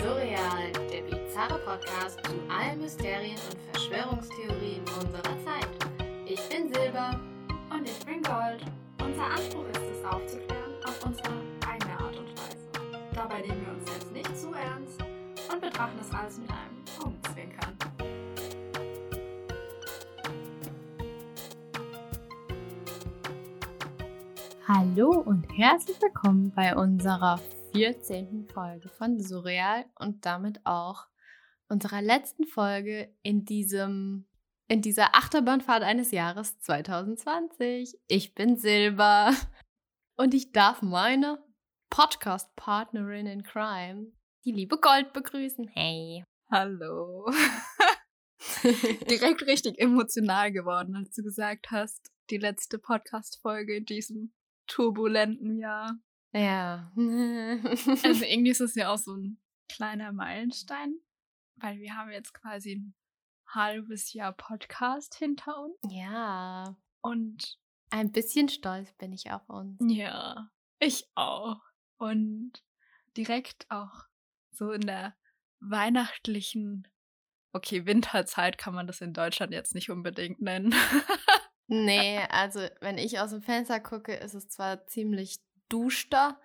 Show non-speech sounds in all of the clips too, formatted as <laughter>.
Surreal, der bizarre Podcast zu allen Mysterien und Verschwörungstheorien unserer Zeit. Ich bin Silber. Und ich bin Gold. Unser Anspruch ist es aufzuklären auf unsere eigene Art und Weise. Dabei nehmen wir uns selbst nicht zu ernst und betrachten das alles mit einem Augenzwinkern. Hallo und herzlich willkommen bei unserer 14. Folge von Surreal und damit auch unserer letzten Folge in diesem in dieser Achterbahnfahrt eines Jahres 2020. Ich bin Silber <laughs> und ich darf meine Podcast-Partnerin in Crime, die liebe Gold, begrüßen. Hey. Hallo. <laughs> Direkt richtig emotional geworden, als du gesagt hast, die letzte Podcast-Folge in diesem turbulenten Jahr. Ja. also <laughs> irgendwie ist es ja auch so ein kleiner Meilenstein, weil wir haben jetzt quasi ein halbes Jahr Podcast hinter uns. Ja. Und ein bisschen stolz bin ich auf uns. Ja, ich auch. Und direkt auch so in der weihnachtlichen, okay, Winterzeit kann man das in Deutschland jetzt nicht unbedingt nennen. <laughs> nee, also wenn ich aus dem Fenster gucke, ist es zwar ziemlich duster,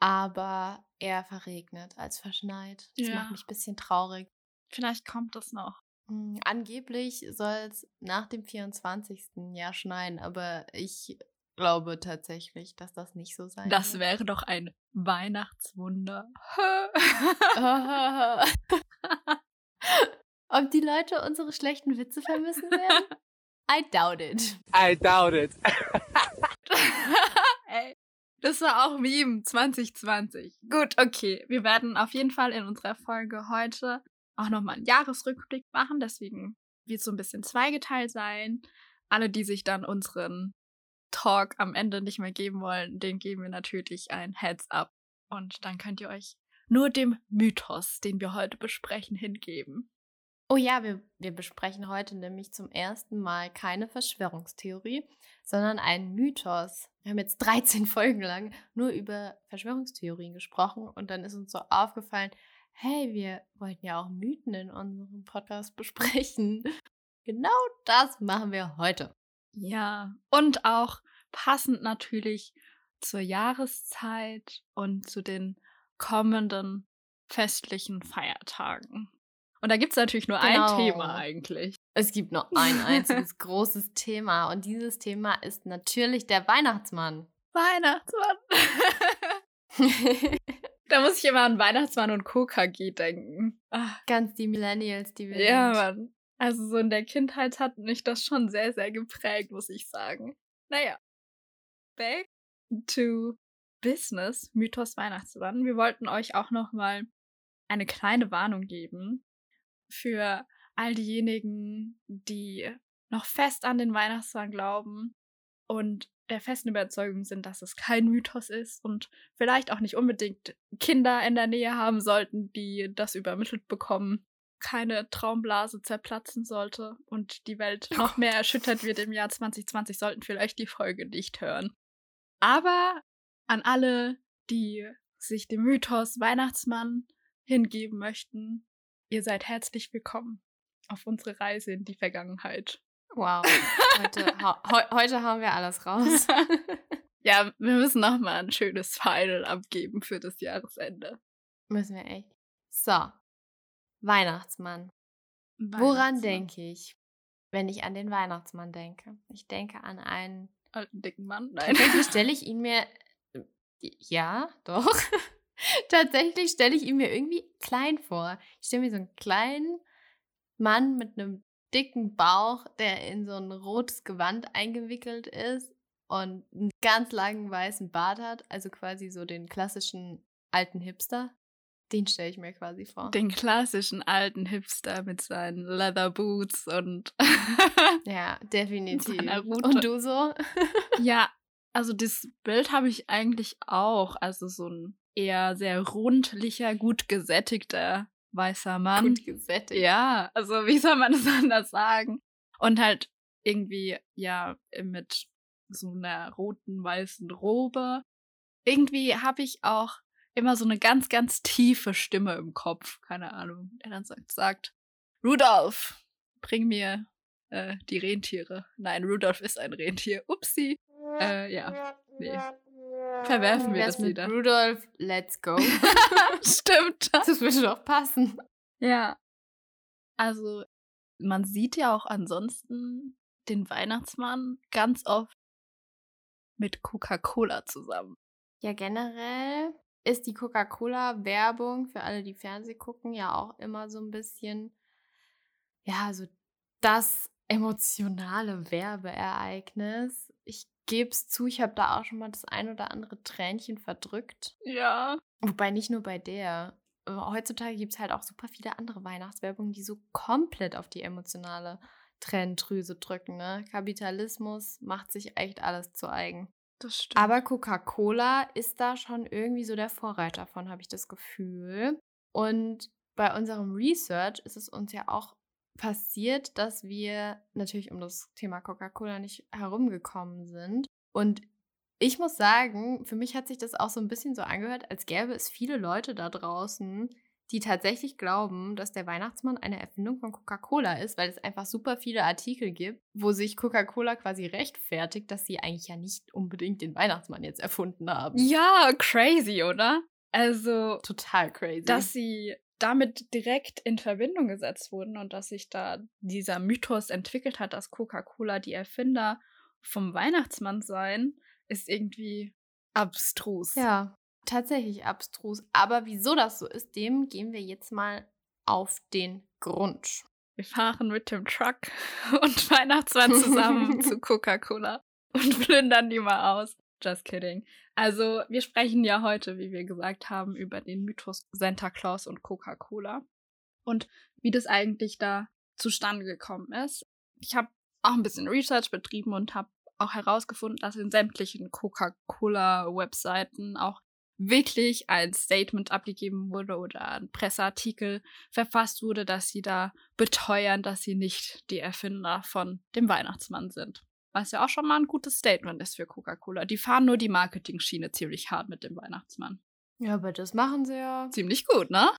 aber eher verregnet als verschneit. Das Ja. macht mich ein bisschen traurig. Vielleicht kommt das noch. Hm, Angeblich soll es nach dem 24. Jahr schneien, aber ich glaube tatsächlich, dass das nicht so sein Das wird. wäre doch ein Weihnachtswunder. <laughs> <laughs> Ob die Leute unsere schlechten Witze vermissen werden? <laughs> I doubt it. I doubt it. Das war auch Meme 2020. Gut, okay. Wir werden auf jeden Fall in unserer Folge heute auch nochmal einen Jahresrückblick machen. Deswegen wird es so ein bisschen zweigeteilt sein. Alle, die sich dann unseren Talk am Ende nicht mehr geben wollen, den geben wir natürlich ein Heads up. Und dann könnt ihr euch nur dem Mythos, den wir heute besprechen, hingeben. Oh ja, wir, wir besprechen heute nämlich zum ersten Mal keine Verschwörungstheorie, sondern einen Mythos. Wir haben jetzt 13 <laughs> Folgen lang nur über Verschwörungstheorien gesprochen und dann ist uns so aufgefallen, hey, wir wollten ja auch Mythen in unserem Podcast <laughs> besprechen. Genau das machen wir heute. Ja, und auch passend natürlich zur Jahreszeit und zu den kommenden festlichen Feiertagen. Und da gibt es natürlich nur Genau. ein Thema eigentlich. Es gibt nur ein einziges <laughs> großes Thema und dieses Thema ist natürlich der Weihnachtsmann. Weihnachtsmann. <laughs> da muss ich immer an Weihnachtsmann und KKG denken. Ah, Ganz die Millennials, die wir ja, sind. Mann. Also so in der Kindheit hat mich das schon sehr, sehr geprägt, muss ich sagen. Naja. Back to business, Mythos Weihnachtsmann. Wir wollten euch auch noch mal eine kleine Warnung geben für all diejenigen, die noch fest an den Weihnachtsmann glauben und der festen Überzeugung sind, dass es kein Mythos ist und vielleicht auch nicht unbedingt Kinder in der Nähe haben sollten, die das übermittelt bekommen, keine Traumblase zerplatzen sollte und die Welt noch mehr erschüttert wird im Jahr 2020, sollten vielleicht die Folge nicht hören. Aber an alle, die sich dem Mythos Weihnachtsmann hingeben möchten, ihr seid herzlich willkommen auf unsere Reise in die Vergangenheit. Wow. <laughs> Heute, heu heute hauen wir alles raus. <laughs> Ja, wir müssen noch mal ein schönes Final abgeben für das Jahresende. Müssen wir echt. So. Weihnachtsmann. Woran Weihnachtsmann. denke ich, wenn ich an den Weihnachtsmann denke? Ich denke an einen. Alten dicken Mann? Nein. Tatsächlich stelle <laughs> ich ihn mir. Ja, doch. Tatsächlich stelle ich ihn mir irgendwie klein vor. Ich stelle mir so einen kleinen Mann mit einem dicken Bauch, der in so ein rotes Gewand eingewickelt ist und einen ganz langen weißen Bart hat, also quasi so den klassischen alten Hipster. Den stelle ich mir quasi vor. Den klassischen alten Hipster mit seinen Leather Boots und <laughs> ja, definitiv. Und du so? <laughs> ja, also das Bild habe ich eigentlich auch. Also so ein eher sehr rundlicher, gut gesättigter weißer Mann. Gut gesättigt. Ja, also wie soll man das <laughs> anders sagen? Und halt irgendwie, ja, mit so einer roten, weißen Robe. Irgendwie habe ich auch immer so eine ganz, ganz tiefe Stimme im Kopf, keine Ahnung, der dann sagt, sagt Rudolf, bring mir äh, die Rentiere. Nein, Rudolf ist ein Rentier. Upsi. Äh, ja, nee. Verwerfen wir das wieder. Rudolf, let's go. <laughs> Stimmt. <laughs> Das würde doch passen. Ja. Also, man sieht ja auch ansonsten den Weihnachtsmann ganz oft mit Coca-Cola zusammen. Ja, generell ist die Coca-Cola-Werbung für alle, die Fernsehen gucken, ja auch immer so ein bisschen, ja, so das emotionale Werbeereignis. Ich gebe es zu, ich habe da auch schon mal das ein oder andere Tränchen verdrückt. Ja. Wobei nicht nur bei der. Heutzutage gibt es halt auch super viele andere Weihnachtswerbungen, die so komplett auf die emotionale Tränendrüse drücken. Ne? Kapitalismus macht sich echt alles zu eigen. Das stimmt. Aber Coca-Cola ist da schon irgendwie so der Vorreiter von, habe ich das Gefühl. Und bei unserem Research ist es uns ja auch passiert, dass wir natürlich um das Thema Coca-Cola nicht herumgekommen sind. Und ich muss sagen, für mich hat sich das auch so ein bisschen so angehört, als gäbe es viele Leute da draußen, die tatsächlich glauben, dass der Weihnachtsmann eine Erfindung von Coca-Cola ist, weil es einfach super viele Artikel gibt, wo sich Coca-Cola quasi rechtfertigt, dass sie eigentlich ja nicht unbedingt den Weihnachtsmann jetzt erfunden haben. Ja, crazy, oder? Also total crazy. Dass sie damit direkt in Verbindung gesetzt wurden und dass sich da dieser Mythos entwickelt hat, dass Coca-Cola die Erfinder vom Weihnachtsmann seien, ist irgendwie abstrus. Ja, tatsächlich abstrus. Aber wieso das so ist, dem gehen wir jetzt mal auf den Grund. Wir fahren mit dem Truck <laughs> und Weihnachtsmann zusammen <laughs> zu Coca-Cola und plündern die mal aus. Just kidding. Also, wir sprechen ja heute, wie wir gesagt haben, über den Mythos Santa Claus und Coca-Cola und wie das eigentlich da zustande gekommen ist. Ich habe auch ein bisschen Research betrieben und habe auch herausgefunden, dass in sämtlichen Coca-Cola-Webseiten auch wirklich ein Statement abgegeben wurde oder ein Presseartikel verfasst wurde, dass sie da beteuern, dass sie nicht die Erfinder von dem Weihnachtsmann sind. Was ja auch schon mal ein gutes Statement ist für Coca-Cola. Die fahren nur die Marketing-Schiene ziemlich hart mit dem Weihnachtsmann. Ja, aber das machen sie ja. Ziemlich gut, ne?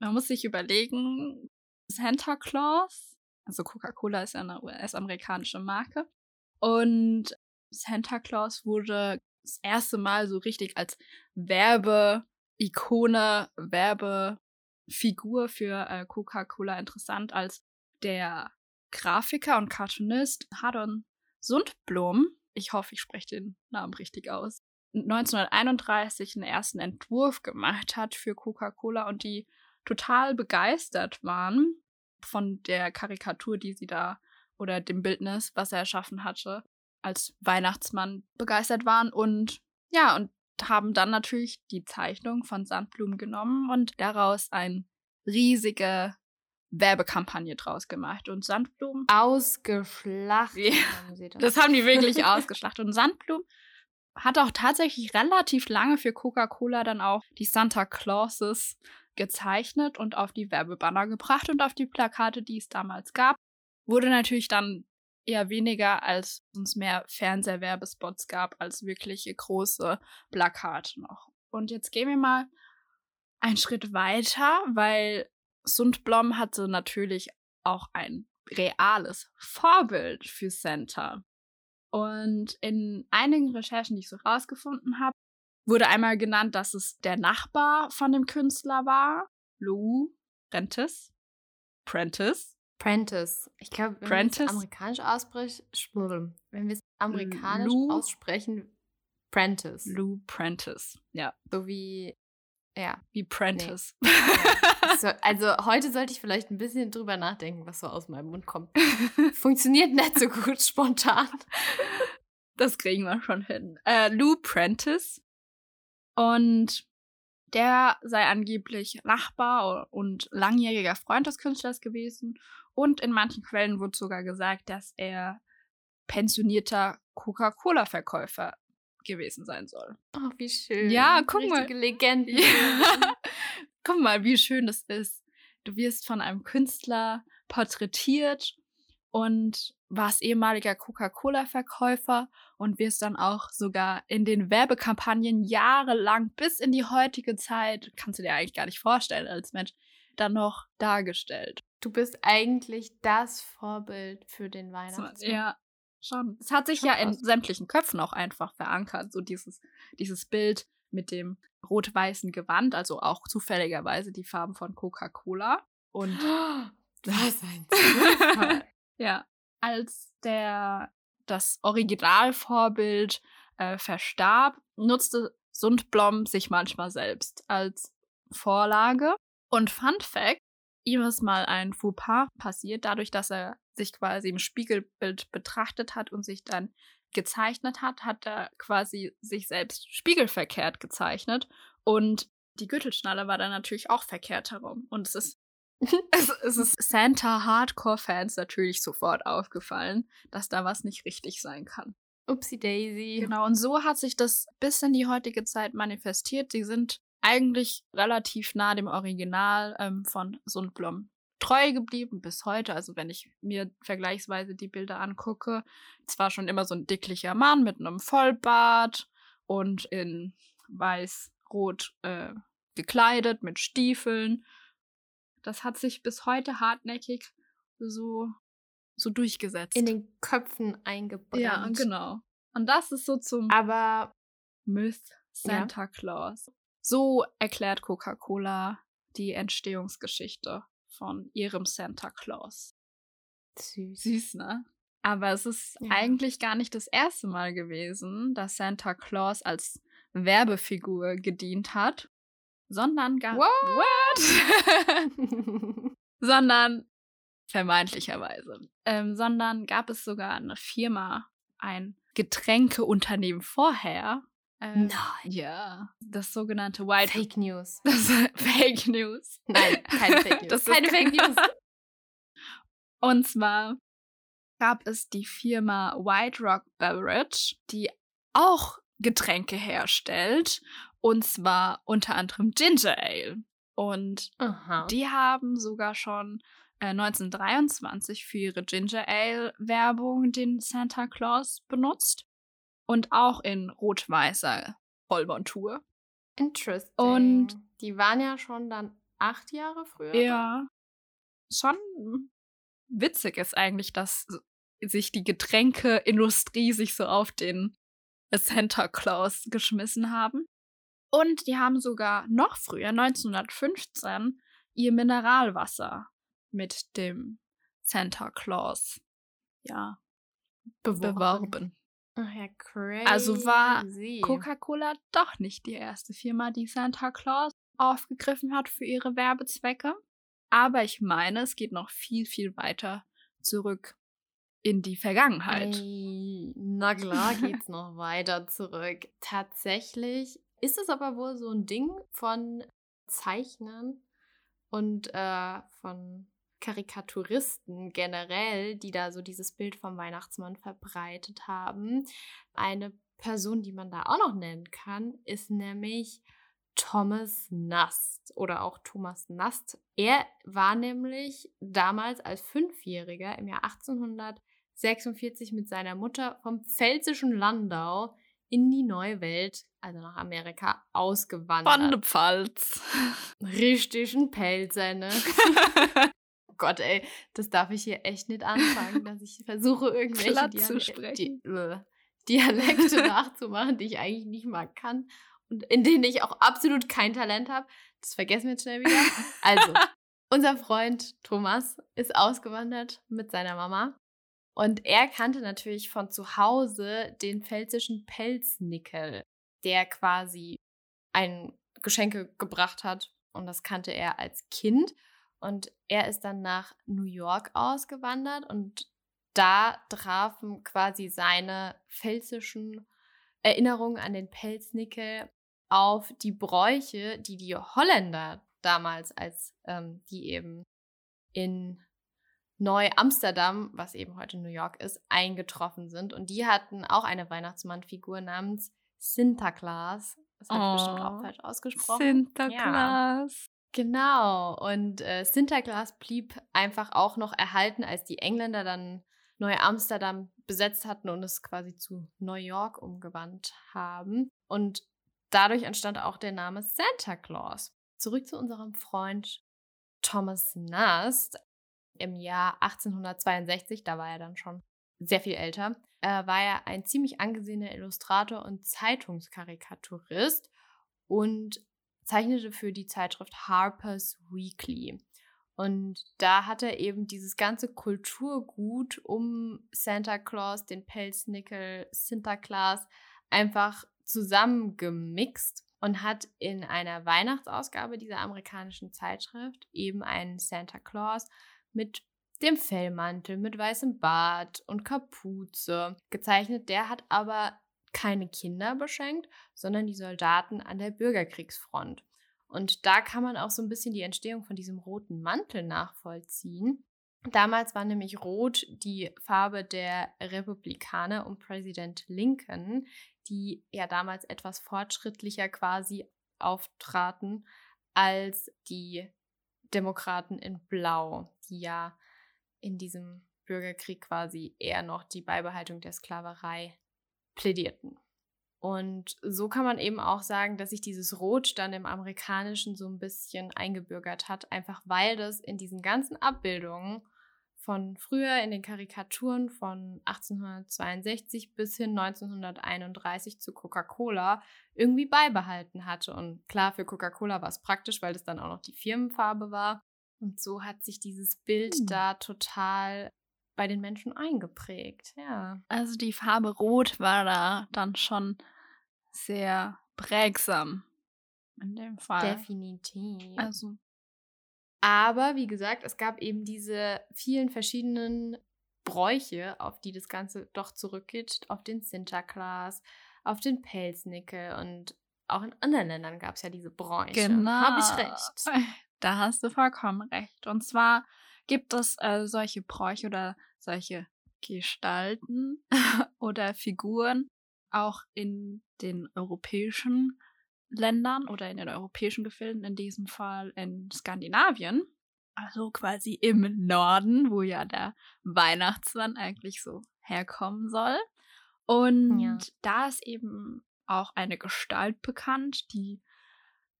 Man muss sich überlegen, Santa Claus, also Coca-Cola ist ja eine US-amerikanische Marke. Und Santa Claus wurde das erste Mal so richtig als Werbe-Ikone, Werbefigur für äh, Coca-Cola interessant, als der Grafiker und Cartoonist Haddon Sundblom, ich hoffe, ich spreche den Namen richtig aus, 1931 einen ersten Entwurf gemacht hat für Coca-Cola und die total begeistert waren von der Karikatur, die sie da oder dem Bildnis, was er erschaffen hatte, als Weihnachtsmann begeistert waren und ja, und haben dann natürlich die Zeichnung von Sandblumen genommen und daraus ein riesige Werbekampagne draus gemacht. Und Sandblumen. Ausgeschlachtet. Ja, haben das. das haben die wirklich <laughs> ausgeschlachtet. Und Sandblumen hat auch tatsächlich relativ lange für Coca-Cola dann auch die Santa Clauses gezeichnet und auf die Werbebanner gebracht und auf die Plakate, die es damals gab. Wurde natürlich dann eher weniger, als uns mehr Fernsehwerbespots gab, als wirkliche große Plakate noch. Und jetzt gehen wir mal einen Schritt weiter, weil Sundblom hatte natürlich auch ein reales Vorbild für Santa. Und in einigen Recherchen, die ich so rausgefunden habe, wurde einmal genannt, dass es der Nachbar von dem Künstler war, Lou Prentice. Prentice. Prentice. Ich glaube, wenn wir es amerikanisch aussprechen, wenn wir es amerikanisch Lou, aussprechen, Prentice. Lou Prentice. Ja. So wie ja. Wie Prentice. Nee. <laughs> so, also heute sollte ich vielleicht ein bisschen drüber nachdenken, was so aus meinem Mund kommt. <laughs> Funktioniert nicht so gut spontan. Das kriegen wir schon hin. Äh, Lou Prentice. Und der sei angeblich Nachbar und langjähriger Freund des Künstlers gewesen. Und in manchen Quellen wurde sogar gesagt, dass er pensionierter Coca-Cola-Verkäufer gewesen sein soll. Oh, wie schön. Ja, guck mal. Legenden. Ja. <laughs> guck mal, wie schön das ist. Du wirst von einem Künstler porträtiert und war es ehemaliger Coca-Cola-Verkäufer und wirst dann auch sogar in den Werbekampagnen jahrelang bis in die heutige Zeit, kannst du dir eigentlich gar nicht vorstellen als Mensch, dann noch dargestellt. Du bist eigentlich das Vorbild für den Weihnachtsmann. Ja, schon. Es hat sich schon ja in sämtlichen Köpfen auch einfach verankert, so dieses, dieses Bild mit dem rot-weißen Gewand, also auch zufälligerweise die Farben von Coca-Cola. Und <gasps> was ein <laughs> Zufall. ja, als der das Originalvorbild äh, verstarb, nutzte Sundblom sich manchmal selbst als Vorlage. Und Fun Fact, ihm ist mal ein Fauxpas passiert, dadurch, dass er sich quasi im Spiegelbild betrachtet hat und sich dann gezeichnet hat, hat er quasi sich selbst spiegelverkehrt gezeichnet. Und die Gürtelschnalle war dann natürlich auch verkehrt herum. Und es ist, <laughs> es, es ist Santa Hardcore-Fans natürlich sofort aufgefallen, dass da was nicht richtig sein kann. Upsi Daisy. Genau, und so hat sich das bis in die heutige Zeit manifestiert. Sie sind eigentlich relativ nah dem Original ähm, von Sundblom treu geblieben bis heute. Also wenn ich mir vergleichsweise die Bilder angucke, zwar schon immer so ein dicklicher Mann mit einem Vollbart und in weiß-rot äh, gekleidet mit Stiefeln. Das hat sich bis heute hartnäckig so, so durchgesetzt. In den Köpfen eingebrannt. Ja, genau. Und das ist so zum Aber Myth Santa ja. Claus. So erklärt Coca-Cola die Entstehungsgeschichte von ihrem Santa Claus. Süß. Süß, ne? Aber es ist ja. eigentlich gar nicht das erste Mal gewesen, dass Santa Claus als Werbefigur gedient hat, sondern gar What? What? <laughs> sondern vermeintlicherweise, ähm, sondern gab es sogar eine Firma, ein Getränkeunternehmen vorher. Ähm, Nein. Ja, das sogenannte White Fake News. <laughs> Das Fake News. Nein, keine Fake <laughs> News. Das ist keine Fake <laughs> News. Und zwar gab es die Firma White Rock Beverage, die auch Getränke herstellt. Und zwar unter anderem Ginger Ale. Und Aha. die haben sogar schon äh, 1923 für ihre Ginger Ale Werbung den Santa Claus benutzt. Und auch in rot-weißer Vollmontur. Interesting. Und die waren ja schon dann acht Jahre früher. Ja. Schon witzig ist eigentlich, dass sich die Getränkeindustrie sich so auf den Santa Claus geschmissen haben. Und die haben sogar noch früher, 1915, ihr Mineralwasser mit dem Santa Claus, ja, beworben. beworben. Ach ja, crazy. Also war Coca-Cola doch nicht die erste Firma, die Santa Claus aufgegriffen hat für ihre Werbezwecke. Aber ich meine, es geht noch viel, viel weiter zurück in die Vergangenheit. Ey, na klar geht's <laughs> noch weiter zurück. Tatsächlich ist es aber wohl so ein Ding von Zeichnern und äh, von Karikaturisten generell, die da so dieses Bild vom Weihnachtsmann verbreitet haben. Eine Person, die man da auch noch nennen kann, ist nämlich Thomas Nast oder auch Thomas Nast. Er war nämlich damals als Fünfjähriger im Jahr 1846 mit seiner Mutter vom pfälzischen Landau in die neue Welt, also nach Amerika, ausgewandert. Von der Pfalz. Richtig ein Pelzer, ne? <laughs> Gott, ey, das darf ich hier echt nicht anfangen, dass ich versuche, irgendwelche Diale die, äh, <laughs> Dialekte nachzumachen, die ich eigentlich nicht mal kann und in denen ich auch absolut kein Talent habe. Das vergessen wir jetzt schnell wieder. Also, <laughs> unser Freund Thomas ist ausgewandert mit seiner Mama. Und er kannte natürlich von zu Hause den pfälzischen Pelznickel, der quasi ein Geschenke gebracht hat. Und das kannte er als Kind. Und er ist dann nach New York ausgewandert und da trafen quasi seine pfälzischen Erinnerungen an den Pelznickel auf die Bräuche, die die Holländer damals, als ähm, die eben in Neu-Amsterdam, was eben heute New York ist, eingetroffen sind. Und die hatten auch eine Weihnachtsmannfigur namens Sinterklaas. Das habe ich oh, bestimmt auch falsch ausgesprochen. Sinterklaas. Genau. Und äh, Sinterklaas blieb einfach auch noch erhalten, als die Engländer dann Neu-Amsterdam besetzt hatten und es quasi zu New York umgewandt haben. Und dadurch entstand auch der Name Santa Claus. Zurück zu unserem Freund Thomas Nast. Im Jahr 1862, da war er dann schon sehr viel älter, äh, war er ein ziemlich angesehener Illustrator und Zeitungskarikaturist und zeichnete für die Zeitschrift Harper's Weekly. Und da hat er eben dieses ganze Kulturgut um Santa Claus, den Pelznickel, Sinterklaas einfach zusammengemixt und hat in einer Weihnachtsausgabe dieser amerikanischen Zeitschrift eben einen Santa Claus mit dem Fellmantel, mit weißem Bart und Kapuze gezeichnet. Der hat aber keine Kinder beschenkt, sondern die Soldaten an der Bürgerkriegsfront. Und da kann man auch so ein bisschen die Entstehung von diesem roten Mantel nachvollziehen. Damals war nämlich Rot die Farbe der Republikaner um Präsident Lincoln, die ja damals etwas fortschrittlicher quasi auftraten als die Demokraten in Blau, die ja in diesem Bürgerkrieg quasi eher noch die Beibehaltung der Sklaverei plädierten. Und so kann man eben auch sagen, dass sich dieses Rot dann im Amerikanischen so ein bisschen eingebürgert hat, einfach weil das in diesen ganzen Abbildungen von früher in den Karikaturen von 1862 bis hin 1931 zu Coca-Cola irgendwie beibehalten hatte. Und klar, für Coca-Cola war es praktisch, weil das dann auch noch die Firmenfarbe war. Und so hat sich dieses Bild hm. da total bei den Menschen eingeprägt, ja. Also die Farbe Rot war da dann schon sehr prägsam in dem Fall. Definitiv. Also. Aber wie gesagt, es gab eben diese vielen verschiedenen Bräuche, auf die das Ganze doch zurückgeht, auf den Sinterklaas, auf den Pelznickel und auch in anderen Ländern gab es ja diese Bräuche. Genau. Habe ich recht. <laughs> Da hast du vollkommen recht. Und zwar gibt es äh, solche Bräuche oder solche Gestalten <laughs> oder Figuren auch in den europäischen Ländern oder in den europäischen Gefilden, in diesem Fall in Skandinavien. Also quasi im Norden, wo ja der Weihnachtsmann eigentlich so herkommen soll. Und ja. da ist eben auch eine Gestalt bekannt, die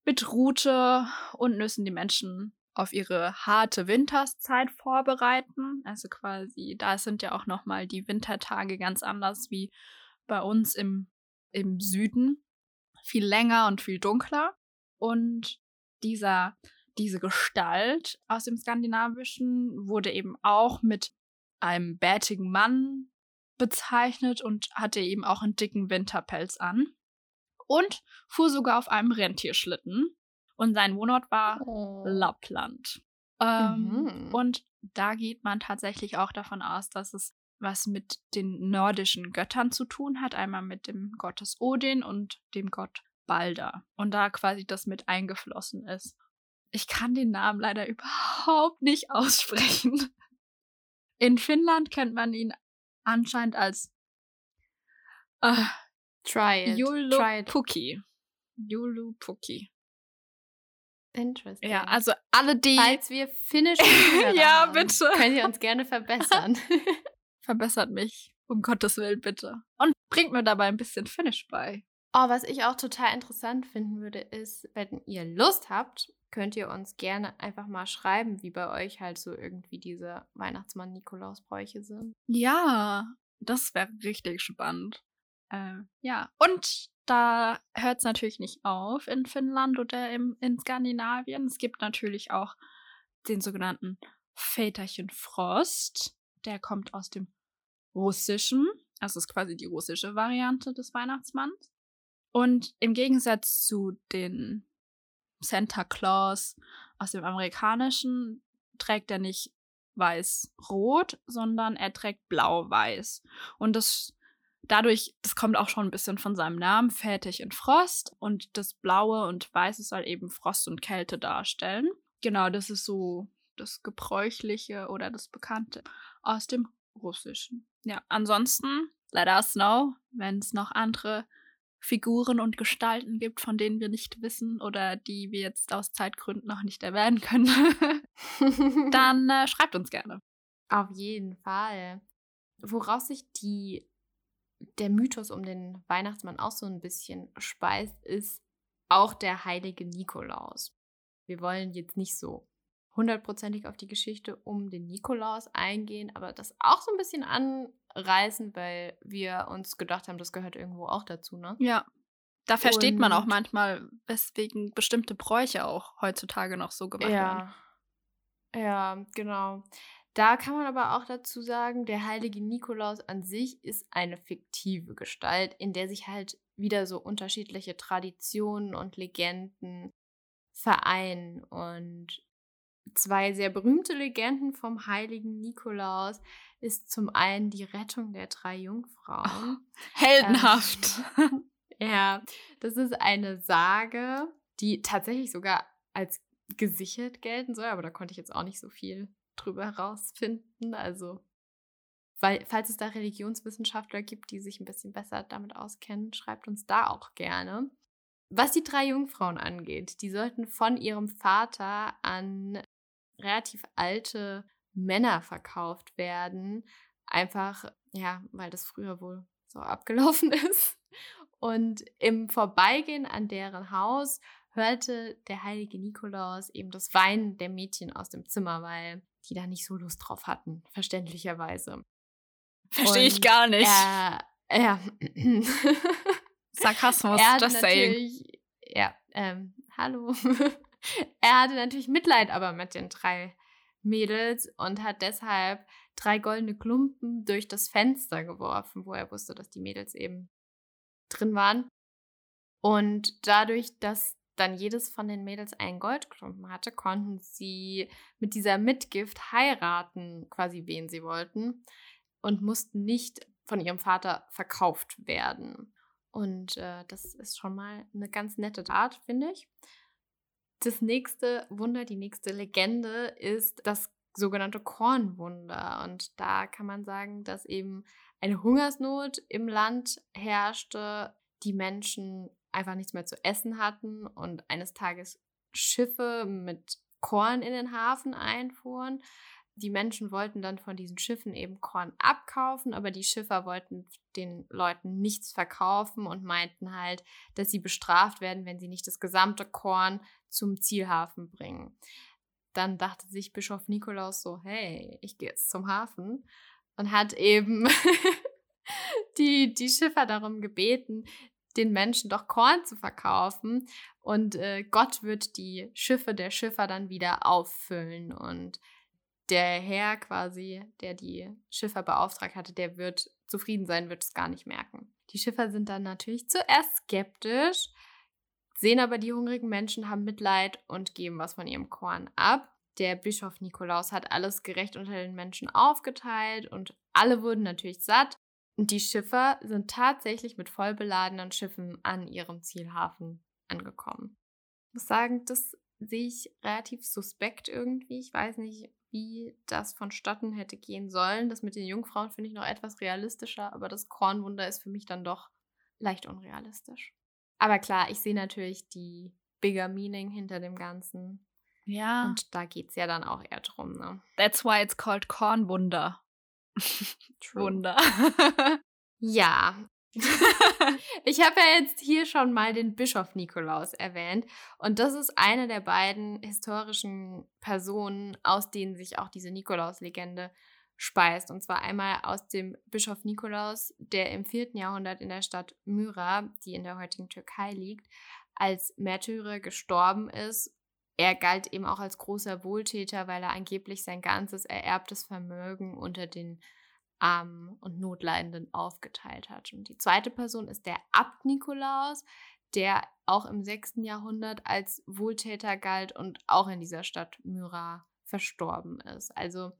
mit Rute und Nüssen die Menschen auf ihre harte Winterszeit vorbereiten. Also quasi, da sind ja auch nochmal die Wintertage ganz anders wie bei uns im, im Süden. Viel länger und viel dunkler. Und dieser, diese Gestalt aus dem Skandinavischen wurde eben auch mit einem bärtigen Mann bezeichnet und hatte eben auch einen dicken Winterpelz an. Und fuhr sogar auf einem Rentierschlitten und sein Wohnort war oh. Lappland. Ähm, mhm. Und da geht man tatsächlich auch davon aus, dass es was mit den nordischen Göttern zu tun hat. Einmal mit dem Gottes Odin und dem Gott Balder. Und da quasi das mit eingeflossen ist. Ich kann den Namen leider <laughs> überhaupt nicht aussprechen. In Finnland kennt man ihn anscheinend als äh, Try it. Julupuki. Julupuki. Interesting. Ja, also alle die. Falls wir finnische <laughs> ja, haben, bitte. Könnt ihr uns gerne verbessern. <laughs> Verbessert mich, um Gottes Willen, bitte. Und bringt mir dabei ein bisschen Finnisch bei. Oh, was ich auch total interessant finden würde, ist, wenn ihr Lust habt, könnt ihr uns gerne einfach mal schreiben, wie bei euch halt so irgendwie diese Weihnachtsmann-Nikolaus-Bräuche sind. Ja, das wäre richtig spannend. Äh, ja, und da hört es natürlich nicht auf in Finnland oder im, in Skandinavien. Es gibt natürlich auch den sogenannten Väterchen Frost. Der kommt aus dem Russischen. Also ist quasi die russische Variante des Weihnachtsmanns. Und im Gegensatz zu den Santa Claus aus dem amerikanischen trägt er nicht weiß-rot, sondern er trägt blau-weiß. Und das dadurch, das kommt auch schon ein bisschen von seinem Namen, Fätig in Frost. Und das Blaue und Weiße soll eben Frost und Kälte darstellen. Genau, das ist so das Gebräuchliche oder das Bekannte aus dem Russischen. Ja, ansonsten, let us know, wenn es noch andere Figuren und Gestalten gibt, von denen wir nicht wissen oder die wir jetzt aus Zeitgründen noch nicht erwähnen können, <laughs> dann äh, schreibt uns gerne. Auf jeden Fall. Woraus sich die, der Mythos um den Weihnachtsmann auch so ein bisschen speist, ist auch der heilige Nikolaus. Wir wollen jetzt nicht so hundertprozentig auf die Geschichte um den Nikolaus eingehen, aber das auch so ein bisschen anreißen, weil wir uns gedacht haben, das gehört irgendwo auch dazu, ne? Ja. Da versteht Und man auch manchmal, weswegen bestimmte Bräuche auch heutzutage noch so gemacht ja. werden. Ja, genau. Da kann man aber auch dazu sagen, der heilige Nikolaus an sich ist eine fiktive Gestalt, in der sich halt wieder so unterschiedliche Traditionen und Legenden vereinen. Und zwei sehr berühmte Legenden vom heiligen Nikolaus ist zum einen die Rettung der drei Jungfrauen. Oh, <laughs> heldenhaft. Ähm, <laughs> ja, das ist eine Sage, die tatsächlich sogar als gesichert gelten soll, aber da konnte ich jetzt auch nicht so viel drüber herausfinden. Also weil, falls es da Religionswissenschaftler gibt, die sich ein bisschen besser damit auskennen, schreibt uns da auch gerne. Was die drei Jungfrauen angeht, die sollten von ihrem Vater an relativ alte Männer verkauft werden. Einfach, ja, weil das früher wohl so abgelaufen <laughs> ist. Und im Vorbeigehen an deren Haus hörte der heilige Nikolaus eben das Weinen der Mädchen aus dem Zimmer, weil die da nicht so Lust drauf hatten, verständlicherweise. Verstehe ich gar nicht. Er, ja. <laughs> Sarkasmus, er just saying. Ja, ähm, hallo. <laughs> er hatte natürlich Mitleid aber mit den drei Mädels und hat deshalb drei goldene Klumpen durch das Fenster geworfen, wo er wusste, dass die Mädels eben drin waren. Und dadurch, dass dann jedes von den Mädels einen Goldklumpen hatte, konnten sie mit dieser Mitgift heiraten, quasi wen sie wollten und mussten nicht von ihrem Vater verkauft werden. Und äh, das ist schon mal eine ganz nette Tat, finde ich. Das nächste Wunder, die nächste Legende ist das sogenannte Kornwunder. Und da kann man sagen, dass eben eine Hungersnot im Land herrschte, die Menschen einfach nichts mehr zu essen hatten und eines Tages Schiffe mit Korn in den Hafen einfuhren die Menschen wollten dann von diesen Schiffen eben Korn abkaufen, aber die Schiffer wollten den Leuten nichts verkaufen und meinten halt, dass sie bestraft werden, wenn sie nicht das gesamte Korn zum Zielhafen bringen. Dann dachte sich Bischof Nikolaus so, hey, ich gehe jetzt zum Hafen und hat eben <laughs> die, die Schiffer darum gebeten, den Menschen doch Korn zu verkaufen und äh, Gott wird die Schiffe der Schiffer dann wieder auffüllen und der Herr quasi, der die Schiffer beauftragt hatte, der wird zufrieden sein, wird es gar nicht merken. Die Schiffer sind dann natürlich zuerst skeptisch, sehen aber die hungrigen Menschen, haben Mitleid und geben was von ihrem Korn ab. Der Bischof Nikolaus hat alles gerecht unter den Menschen aufgeteilt und alle wurden natürlich satt. Und die Schiffer sind tatsächlich mit vollbeladenen Schiffen an ihrem Zielhafen angekommen. Ich muss sagen, das sehe ich relativ suspekt irgendwie. Ich weiß nicht, wie das vonstatten hätte gehen sollen. Das mit den Jungfrauen finde ich noch etwas realistischer, aber das Kornwunder ist für mich dann doch leicht unrealistisch. Aber klar, ich sehe natürlich die bigger Meaning hinter dem Ganzen. Ja. Und da geht es ja dann auch eher drum, ne? That's why it's called Kornwunder. <laughs> Wunder. ja, <laughs> ich habe ja jetzt hier schon mal den Bischof Nikolaus erwähnt. Und das ist eine der beiden historischen Personen, aus denen sich auch diese Nikolaus-Legende speist. Und zwar einmal aus dem Bischof Nikolaus, der im 4. Jahrhundert in der Stadt Myra, die in der heutigen Türkei liegt, als Märtyrer gestorben ist. Er galt eben auch als großer Wohltäter, weil er angeblich sein ganzes ererbtes Vermögen unter den Armen und Notleidenden aufgeteilt hat. Und die zweite Person ist der Abt Nikolaus, der auch im 6. Jahrhundert als Wohltäter galt und auch in dieser Stadt Myra verstorben ist. Also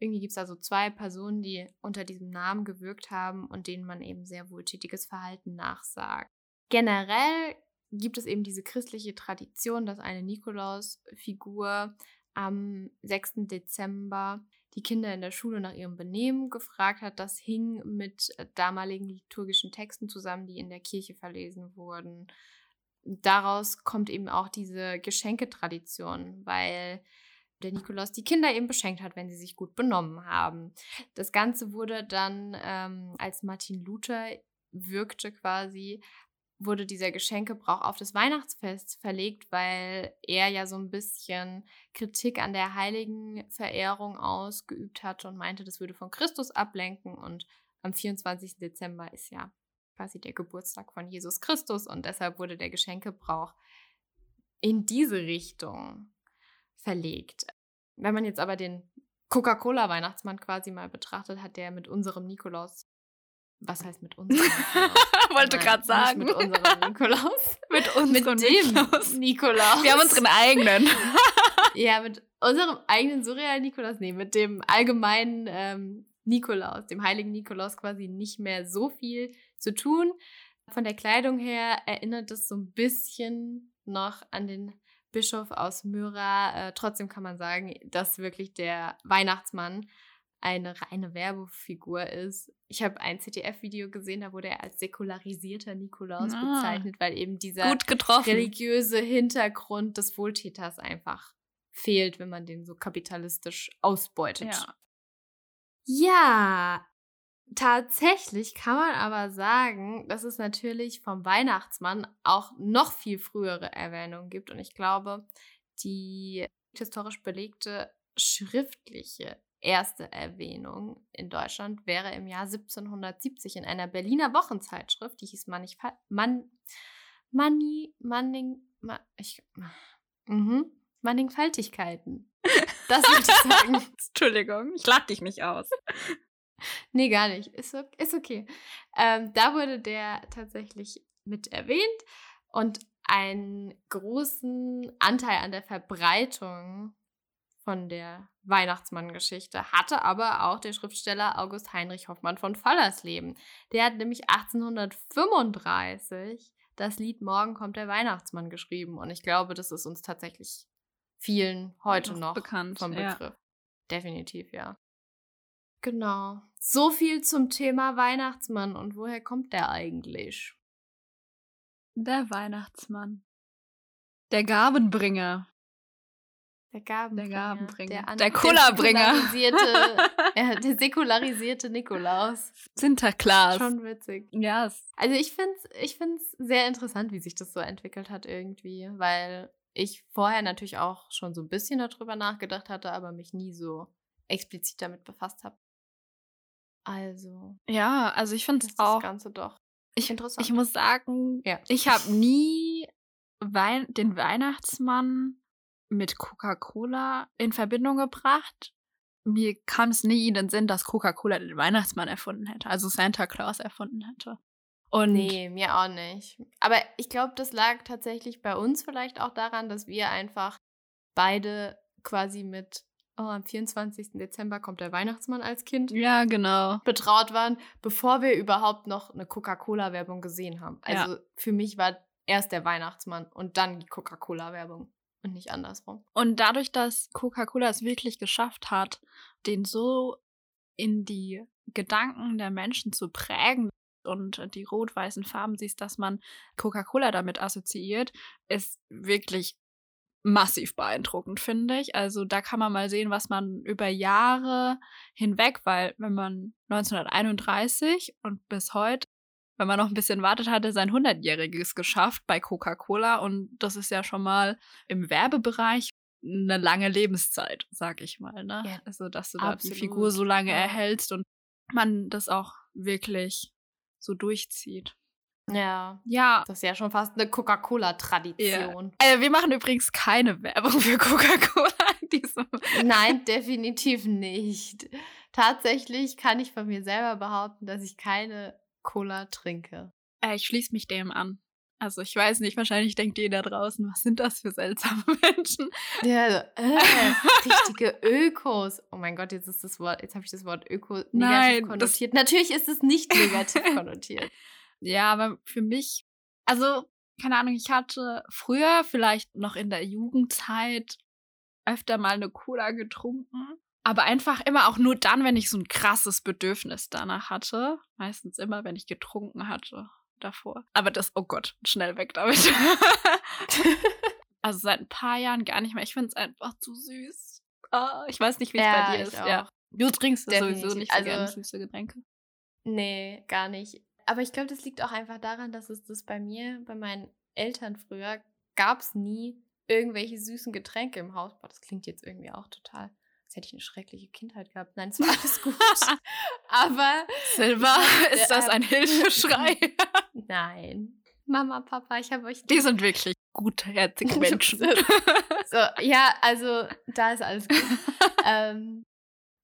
irgendwie gibt es da so zwei Personen, die unter diesem Namen gewirkt haben und denen man eben sehr wohltätiges Verhalten nachsagt. Generell gibt es eben diese christliche Tradition, dass eine Nikolaus-Figur am 6. Dezember die Kinder in der Schule nach ihrem Benehmen gefragt hat. Das hing mit äh, damaligen liturgischen Texten zusammen, die in der Kirche verlesen wurden. Daraus kommt eben auch diese Geschenketradition, weil der Nikolaus die Kinder eben beschenkt hat, wenn sie sich gut benommen haben. Das Ganze wurde dann, ähm, als Martin Luther wirkte quasi, wurde dieser Geschenkebrauch auf das Weihnachtsfest verlegt, weil er ja so ein bisschen Kritik an der heiligen Verehrung ausgeübt hatte und meinte, das würde von Christus ablenken. Und am 24. Dezember ist ja quasi der Geburtstag von Jesus Christus und deshalb wurde der Geschenkebrauch in diese Richtung verlegt. Wenn man jetzt aber den Coca-Cola-Weihnachtsmann quasi mal betrachtet, hat der mit unserem Nikolaus was heißt mit unserem Nikolaus? <laughs> Wollte gerade sagen. mit unserem Nikolaus. <laughs> mit unserem mit dem Nikolaus. Nikolaus. Wir haben unseren eigenen. <laughs> ja, mit unserem eigenen surrealen Nikolaus. Nee, mit dem allgemeinen ähm, Nikolaus, dem heiligen Nikolaus quasi nicht mehr so viel zu tun. Von der Kleidung her erinnert es so ein bisschen noch an den Bischof aus Myra. Äh, trotzdem kann man sagen, dass wirklich der Weihnachtsmann eine reine Werbefigur ist. Ich habe ein ZDF-Video gesehen, da wurde er als säkularisierter Nikolaus ah, bezeichnet, weil eben dieser religiöse Hintergrund des Wohltäters einfach fehlt, wenn man den so kapitalistisch ausbeutet. Ja. Ja, tatsächlich kann man aber sagen, dass es natürlich vom Weihnachtsmann auch noch viel frühere Erwähnungen gibt. Und ich glaube, die historisch belegte schriftliche erste Erwähnung in Deutschland wäre im Jahr 1770 in einer Berliner Wochenzeitschrift, die hieß Mannig, Man, Manni, Manning, Ma, ich, mhm, Mannigfaltigkeiten. Das würde ich sagen. <laughs> Entschuldigung, ich lach dich nicht aus. Nee, gar nicht. Ist, ist okay. Ähm, da wurde der tatsächlich mit erwähnt und einen großen Anteil an der Verbreitung von der Weihnachtsmann-Geschichte hatte aber auch der Schriftsteller August Heinrich Hoffmann von Fallersleben. Der hat nämlich 1835 das Lied Morgen kommt der Weihnachtsmann geschrieben und ich glaube, das ist uns tatsächlich vielen heute noch, noch bekannt vom Begriff. Ja. Definitiv, ja. Genau. So viel zum Thema Weihnachtsmann und woher kommt der eigentlich? Der Weihnachtsmann. Der Gabenbringer. Der Gabenbringer. Der Gabenbringer. Der, der Cola-Bringer. äh, <laughs> der säkularisierte Nikolaus. Sinterklaas. Schon witzig. Ja. Yes. Also ich finde es ich find's sehr interessant, wie sich das so entwickelt hat irgendwie, weil ich vorher natürlich auch schon so ein bisschen darüber nachgedacht hatte, aber mich nie so explizit damit befasst habe. Also. Ja, also ich finde es auch. Das Ganze doch. Ich, interessant. ich muss sagen, ja. ich habe nie Wein den Weihnachtsmann mit Coca-Cola in Verbindung gebracht. Mir kam es nie in den Sinn, dass Coca-Cola den Weihnachtsmann erfunden hätte, also Santa Claus erfunden hätte. Und nee, mir auch nicht. Aber ich glaube, das lag tatsächlich bei uns vielleicht auch daran, dass wir einfach beide quasi mit oh, am 24. Dezember kommt der Weihnachtsmann als Kind. Ja, genau. Betraut waren, bevor wir überhaupt noch eine Coca-Cola-Werbung gesehen haben. Also ja. für mich war erst der Weihnachtsmann und dann die Coca-Cola-Werbung und nicht andersrum. Und dadurch, dass Coca-Cola es wirklich geschafft hat, den so in die Gedanken der Menschen zu prägen und die rot-weißen Farben siehst, dass man Coca-Cola damit assoziiert, ist wirklich massiv beeindruckend, finde ich. Also da kann man mal sehen, was man über Jahre hinweg, weil wenn man 1931 und bis heute wenn man noch ein bisschen wartet, hat er sein 100-jähriges geschafft bei Coca-Cola und das ist ja schon mal im Werbebereich eine lange Lebenszeit, sag ich mal. Ne? Ja, also, dass du da die Figur so lange erhältst und man das auch wirklich so durchzieht. Ja. Ja. Das ist ja schon fast eine Coca-Cola-Tradition. Ja. Äh, wir machen übrigens keine Werbung für Coca-Cola in diesem. <laughs> Nein, definitiv nicht. Tatsächlich kann ich von mir selber behaupten, dass ich keine Cola trinke. Äh, ich schließe mich dem an. Also ich weiß nicht, wahrscheinlich denkt ihr da draußen, was sind das für seltsame <laughs> Menschen? Ja, äh, <laughs> richtige Ökos. Oh mein Gott, jetzt ist das Wort, jetzt habe ich das Wort Öko negativ Nein, konnotiert. Natürlich ist es nicht negativ <laughs> konnotiert. Ja, aber für mich, also keine Ahnung, ich hatte früher vielleicht noch in der Jugendzeit öfter mal eine Cola getrunken, Aber einfach immer auch nur dann, wenn ich so ein krasses Bedürfnis danach hatte. Meistens immer, wenn ich getrunken hatte davor. Aber das, oh Gott, schnell weg damit. <laughs> <laughs> also seit ein paar Jahren gar nicht mehr. Ich finde es einfach zu süß. Oh, ich weiß nicht, wie es Ja, bei dir ist. auch. Ja. Du trinkst Definitiv. sowieso nicht so gerne Also- süße Getränke. Nee, gar nicht. Aber ich glaube, das liegt auch einfach daran, dass es das bei mir, bei meinen Eltern früher, gab es nie irgendwelche süßen Getränke im Haus. Boah, das klingt jetzt irgendwie auch total, als hätte ich eine schreckliche Kindheit gehabt. Nein, es war alles gut. <laughs> Aber Silber, hab- ist das äh, ein Hilfeschrei? <laughs> nein. Mama, Papa, ich habe euch Die sind wirklich gutherzige <laughs> Menschen. So, ja, also da ist alles gut. ähm,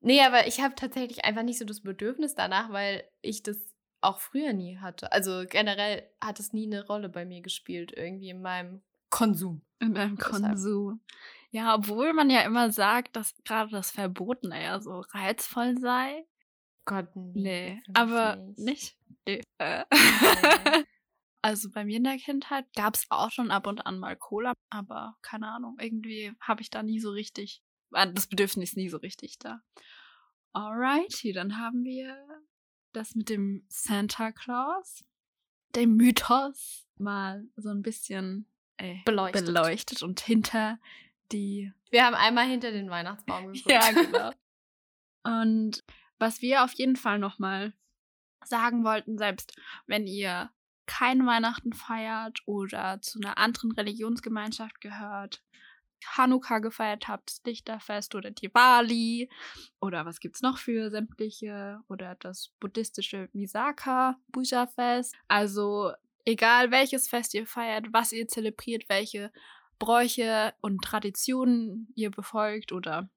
nee, aber ich habe tatsächlich einfach nicht so das Bedürfnis danach, weil ich das auch früher nie hatte. Also generell hat es nie eine Rolle bei mir gespielt, irgendwie in meinem Konsum. In deinem Deshalb. Konsum. Ja, obwohl man ja immer sagt, dass gerade das Verbotene ja so reizvoll sei. Gott, nee. Nee, aber nicht. Nee. Äh. <laughs> Also bei mir in der Kindheit gab es auch schon ab und an mal Cola, aber keine Ahnung, irgendwie habe ich da nie so richtig, war das Bedürfnis nie so richtig da. Alrighty, dann haben wir das mit dem Santa Claus, dem Mythos, mal so ein bisschen äh, Beleuchtet. beleuchtet und hinter die Wir haben einmal hinter den Weihnachtsbaum <laughs> geguckt. ja, genau. Und was wir auf jeden Fall nochmal sagen wollten, selbst wenn ihr kein Weihnachten feiert oder zu einer anderen Religionsgemeinschaft gehört, Hanukkah gefeiert habt, das Lichterfest oder Diwali oder was gibt's noch für sämtliche oder das buddhistische Visakha Puja Fest. Also egal welches Fest ihr feiert, was ihr zelebriert, welche Bräuche und Traditionen ihr befolgt oder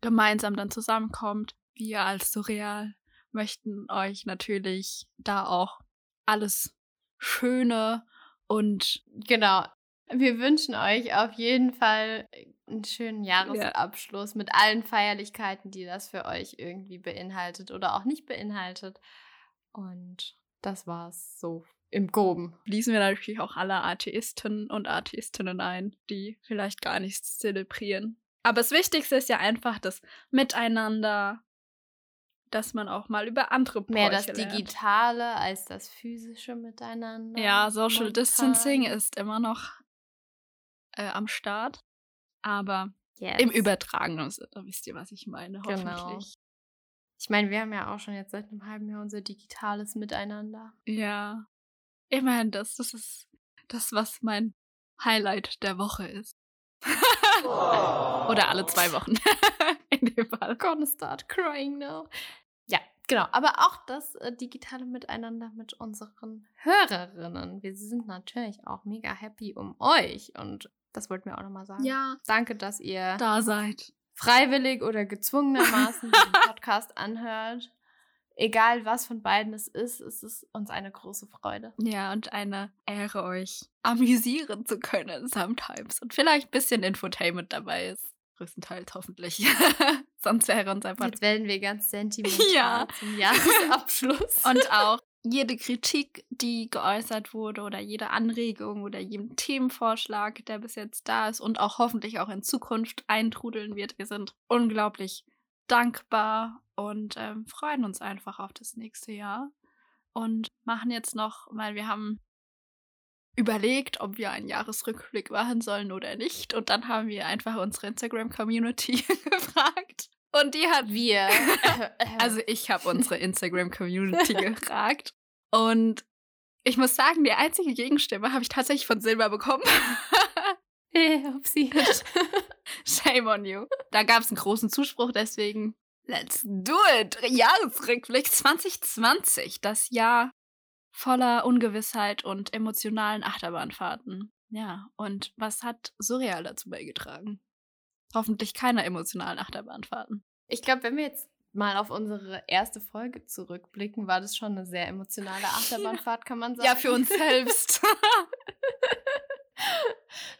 gemeinsam dann zusammenkommt. Wir als Surreal möchten euch natürlich da auch alles Schöne und Genau. Wir wünschen euch auf jeden Fall einen schönen Jahresabschluss mit allen Feierlichkeiten, die das für euch irgendwie beinhaltet oder auch nicht beinhaltet. Und das war's so im Groben. schließen wir natürlich auch alle Atheisten und Atheistinnen ein, die vielleicht gar nichts zelebrieren. Aber das Wichtigste ist ja einfach das Miteinander, dass man auch mal über andere Bräuche Mehr das lernt. Digitale als das physische Miteinander. Ja, Social momentan. Distancing ist immer noch äh, am Start. Aber Yes. im übertragenen Sinne, wisst ihr, was ich meine, Genau. hoffentlich. Ich meine, wir haben ja auch schon jetzt seit einem halben Jahr unser digitales Miteinander. Ja. Immerhin das. Das ist das, was mein Highlight der Woche ist. Oder alle zwei Wochen. <laughs> In dem Fall. gonna start crying now. Ja, genau. Aber auch das äh, digitale Miteinander mit unseren Hörerinnen. Wir sind natürlich auch mega happy um euch. Und das wollten wir auch nochmal sagen. Ja. Danke, dass ihr Da seid. freiwillig oder gezwungenermaßen diesen <laughs> Podcast anhört. Egal, was von beiden es ist, es ist uns eine große Freude. Ja, und eine Ehre, euch amüsieren zu können sometimes. Und vielleicht ein bisschen Infotainment dabei ist. Größtenteils hoffentlich. <laughs> Sonst wäre uns einfach Jetzt werden wir ganz sentimental Ja. zum Jahresabschluss. <laughs> Und auch jede Kritik, die geäußert wurde oder jede Anregung oder jeden Themenvorschlag, der bis jetzt da ist und auch hoffentlich auch in Zukunft eintrudeln wird. Wir sind unglaublich dankbar und ähm, freuen uns einfach auf das nächste Jahr und machen jetzt noch, weil wir haben überlegt, ob wir einen Jahresrückblick machen sollen oder nicht. Und dann haben wir einfach unsere Instagram-Community <laughs> gefragt. Und die hat wir. <laughs> also ich habe unsere Instagram-Community <laughs> gefragt. Und ich muss sagen, die einzige Gegenstimme habe ich tatsächlich von Silber bekommen. <laughs> Upsi. <laughs> Shame on you. Da gab es einen großen Zuspruch, deswegen let's do it. Jahresrückblick 2020. Das Jahr voller Ungewissheit und emotionalen Achterbahnfahrten. Ja, und was hat Surreal dazu beigetragen? Hoffentlich keine emotionalen Achterbahnfahrten. Ich glaube, wenn wir jetzt mal auf unsere erste Folge zurückblicken, war das schon eine sehr emotionale Achterbahnfahrt, kann man sagen. Ja, für uns selbst. <laughs>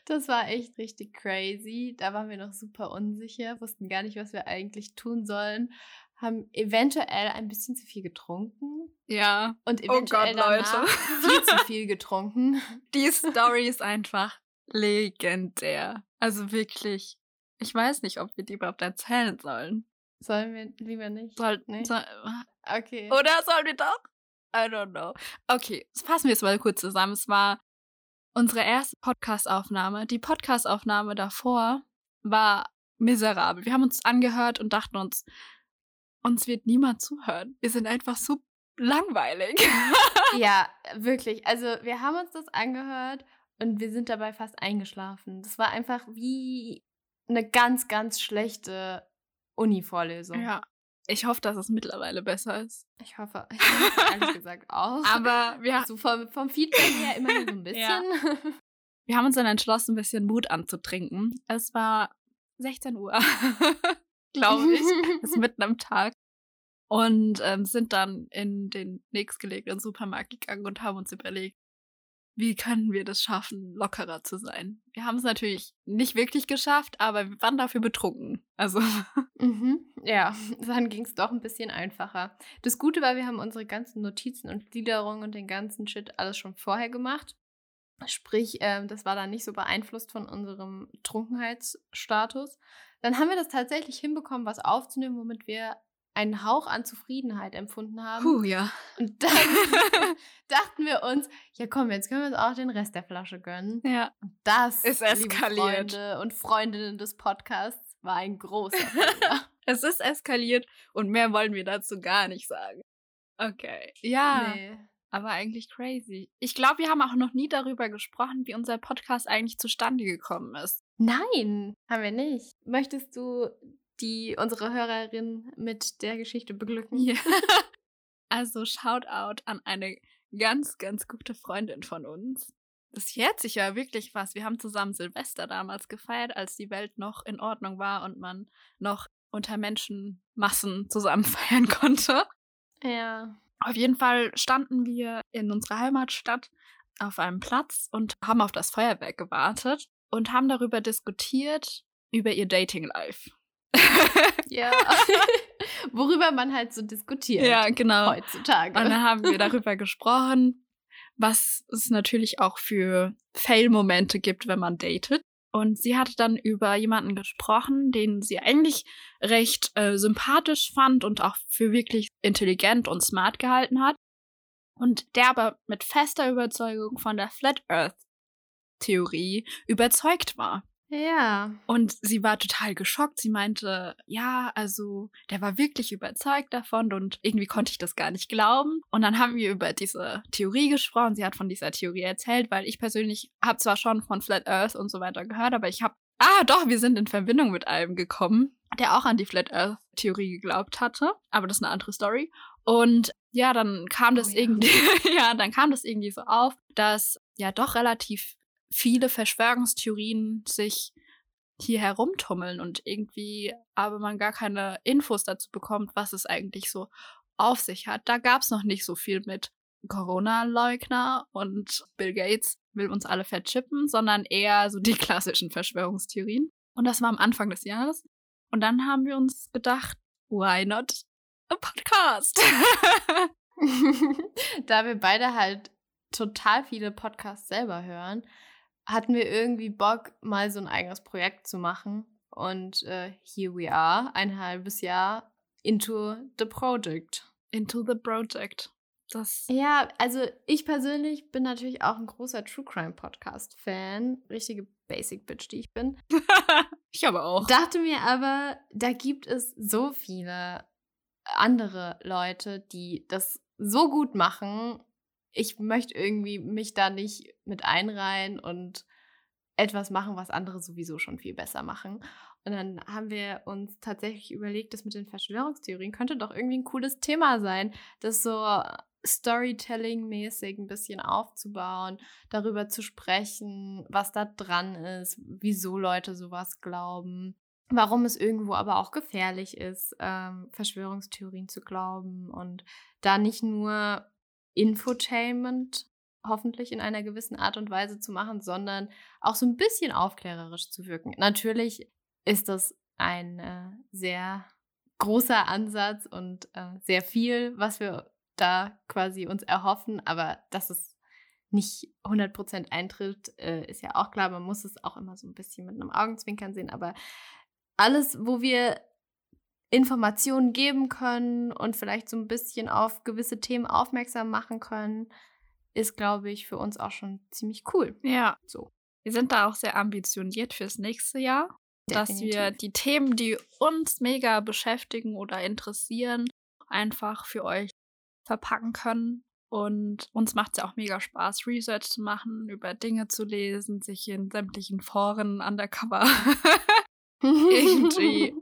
Das war echt richtig crazy. Da waren wir noch super unsicher, wussten gar nicht, was wir eigentlich tun sollen, haben eventuell ein bisschen zu viel getrunken ja. und Oh eventuell Gott, Leute. danach viel zu viel getrunken. <laughs> Die Story ist einfach legendär. Also wirklich. Ich weiß nicht, ob wir die überhaupt erzählen sollen. Sollen wir lieber nicht? Soll, Nee. soll, Okay. oder sollen wir doch? I don't know. Okay, das fassen wir jetzt mal kurz zusammen. Es war unsere erste Podcast-Aufnahme. Die Podcast-Aufnahme davor war miserabel. Wir haben uns angehört und dachten uns, uns wird niemand zuhören. Wir sind einfach so langweilig. <laughs> Ja, wirklich. Also wir haben uns das angehört und wir sind dabei fast eingeschlafen. Das war einfach wie eine ganz, ganz schlechte Uni-Vorlesung. ja. Ich hoffe, dass es mittlerweile besser ist. Ich hoffe, ich hoffe ehrlich gesagt <laughs> auch. Aber wir, so vom, vom Feedback her immerhin so ein <laughs> bisschen. Ja. <laughs> wir haben uns dann entschlossen, ein bisschen Mut anzutrinken. Es war 16 Uhr, glaube ich. Es ist mitten am Tag. Und ähm, sind dann in den nächstgelegenen Supermarkt gegangen und haben uns überlegt, wie können wir das schaffen, lockerer zu sein. Wir haben es natürlich nicht wirklich geschafft, aber wir waren dafür betrunken. Also, <laughs> Mhm. Ja, <laughs> dann ging es doch ein bisschen einfacher. Das Gute war, wir haben unsere ganzen Notizen und Gliederungen und den ganzen Shit alles schon vorher gemacht. Sprich, ähm, das war dann nicht so beeinflusst von unserem Trunkenheitsstatus. Dann haben wir das tatsächlich hinbekommen, was aufzunehmen, womit wir einen Hauch an Zufriedenheit empfunden haben. puh, ja. Und dann <laughs> <laughs> dachten wir uns, ja komm, jetzt können wir uns auch den Rest der Flasche gönnen. Ja. Das, Ist liebe eskaliert. Freunde und Freundinnen des Podcasts, war ein großer. <laughs> Es ist eskaliert und mehr wollen wir dazu gar nicht sagen. Okay. Ja. Nee. Aber eigentlich crazy. Ich glaube, wir haben auch noch nie darüber gesprochen, wie unser Podcast eigentlich zustande gekommen ist. Nein, haben wir nicht. Möchtest du die unsere Hörerin mit der Geschichte beglücken? Ja. <laughs> Also Shoutout an eine ganz, ganz gute Freundin von uns. Das jährt sich ja wirklich was. Wir haben zusammen Silvester damals gefeiert, als die Welt noch in Ordnung war und man noch unter Menschenmassen <laughs> zusammen feiern konnte. Ja. Auf jeden Fall standen wir in unserer Heimatstadt auf einem Platz und haben auf das Feuerwerk gewartet und haben darüber diskutiert, über ihr Dating-Life. Ja. <laughs> Worüber man halt so diskutiert. ja, genau. Heutzutage. Und dann haben wir darüber gesprochen, was es natürlich auch für Fail-Momente gibt, wenn man datet. Und sie hatte dann über jemanden gesprochen, den sie eigentlich recht äh, sympathisch fand und auch für wirklich intelligent und smart gehalten hat. Und der aber mit fester Überzeugung von der Flat Earth Theorie überzeugt war. Ja. Und sie war total geschockt. Sie meinte, ja, also der war wirklich überzeugt davon und irgendwie konnte ich das gar nicht glauben. Und dann haben wir über diese Theorie gesprochen. Sie hat von dieser Theorie erzählt, weil ich persönlich habe zwar schon von Flat Earth und so weiter gehört, aber ich habe, ah doch, wir sind in Verbindung mit einem gekommen, der auch an die Flat Earth Theorie geglaubt hatte. Aber das ist eine andere Story. Und ja, dann kam das Oh ja. irgendwie, <laughs> ja, dann kam das irgendwie so auf, dass ja doch relativ viele Verschwörungstheorien sich hier herumtummeln und irgendwie aber man gar keine Infos dazu bekommt, was es eigentlich so auf sich hat. Da gab es noch nicht so viel mit Corona-Leugner und Bill Gates will uns alle verchippen, sondern eher so die <laughs> klassischen Verschwörungstheorien. Und das war am Anfang des Jahres. Und dann haben wir uns gedacht, why not a podcast? <laughs> <laughs> da wir beide halt total viele Podcasts selber hören, hatten wir irgendwie Bock, mal so ein eigenes Projekt zu machen. Und äh, here we are, ein halbes Jahr into the project. Into the project. Das Ja, also ich persönlich bin natürlich auch ein großer True Crime Podcast Fan, richtige Basic Bitch, die ich bin. <laughs> ich aber auch. Dachte mir aber, da gibt es so viele andere Leute, die das so gut machen. Ich möchte irgendwie mich da nicht mit einreihen und etwas machen, was andere sowieso schon viel besser machen. Und dann haben wir uns tatsächlich überlegt, das mit den Verschwörungstheorien könnte doch irgendwie ein cooles Thema sein, das so Storytelling-mäßig ein bisschen aufzubauen, darüber zu sprechen, was da dran ist, wieso Leute sowas glauben, warum es irgendwo aber auch gefährlich ist, ähm, Verschwörungstheorien zu glauben und da nicht nur Infotainment hoffentlich in einer gewissen Art und Weise zu machen, sondern auch so ein bisschen aufklärerisch zu wirken. Natürlich ist das ein äh, sehr großer Ansatz und äh, sehr viel, was wir da quasi uns erhoffen, aber dass es nicht 100% eintritt, äh, ist ja auch klar. Man muss es auch immer so ein bisschen mit einem Augenzwinkern sehen, aber alles, wo wir Informationen geben können und vielleicht so ein bisschen auf gewisse Themen aufmerksam machen können, ist, glaube ich, für uns auch schon ziemlich cool. Ja. So. Wir sind da auch sehr ambitioniert fürs nächste Jahr, dass wir Definitiv. die Themen, die uns mega beschäftigen oder interessieren, einfach für euch verpacken können. Und uns macht es ja auch mega Spaß, Research zu machen, über Dinge zu lesen, sich in sämtlichen Foren undercover <laughs> <laughs> irgendwie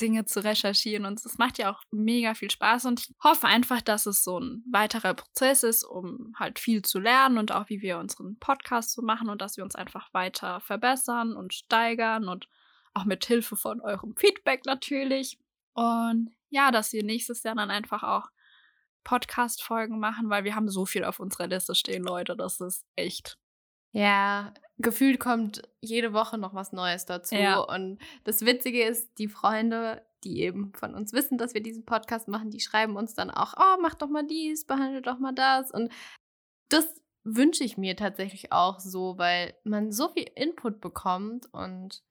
Dinge zu recherchieren. Und es macht ja auch mega viel Spaß. Und ich hoffe einfach, dass es so ein weiterer Prozess ist, um halt viel zu lernen und auch wie wir unseren Podcast so machen und dass wir uns einfach weiter verbessern und steigern und auch mit Hilfe von eurem Feedback natürlich. Und ja, dass wir nächstes Jahr dann einfach auch Podcast-Folgen machen, weil wir haben so viel auf unserer Liste stehen, Leute. Das ist echt. Ja, gefühlt kommt jede Woche noch was Neues dazu. Ja. Und das Witzige ist, die Freunde, die eben von uns wissen, dass wir diesen Podcast machen, die schreiben uns dann auch, oh, mach doch mal dies, behandle doch mal das. Und das wünsche ich mir tatsächlich auch so, weil man so viel Input bekommt und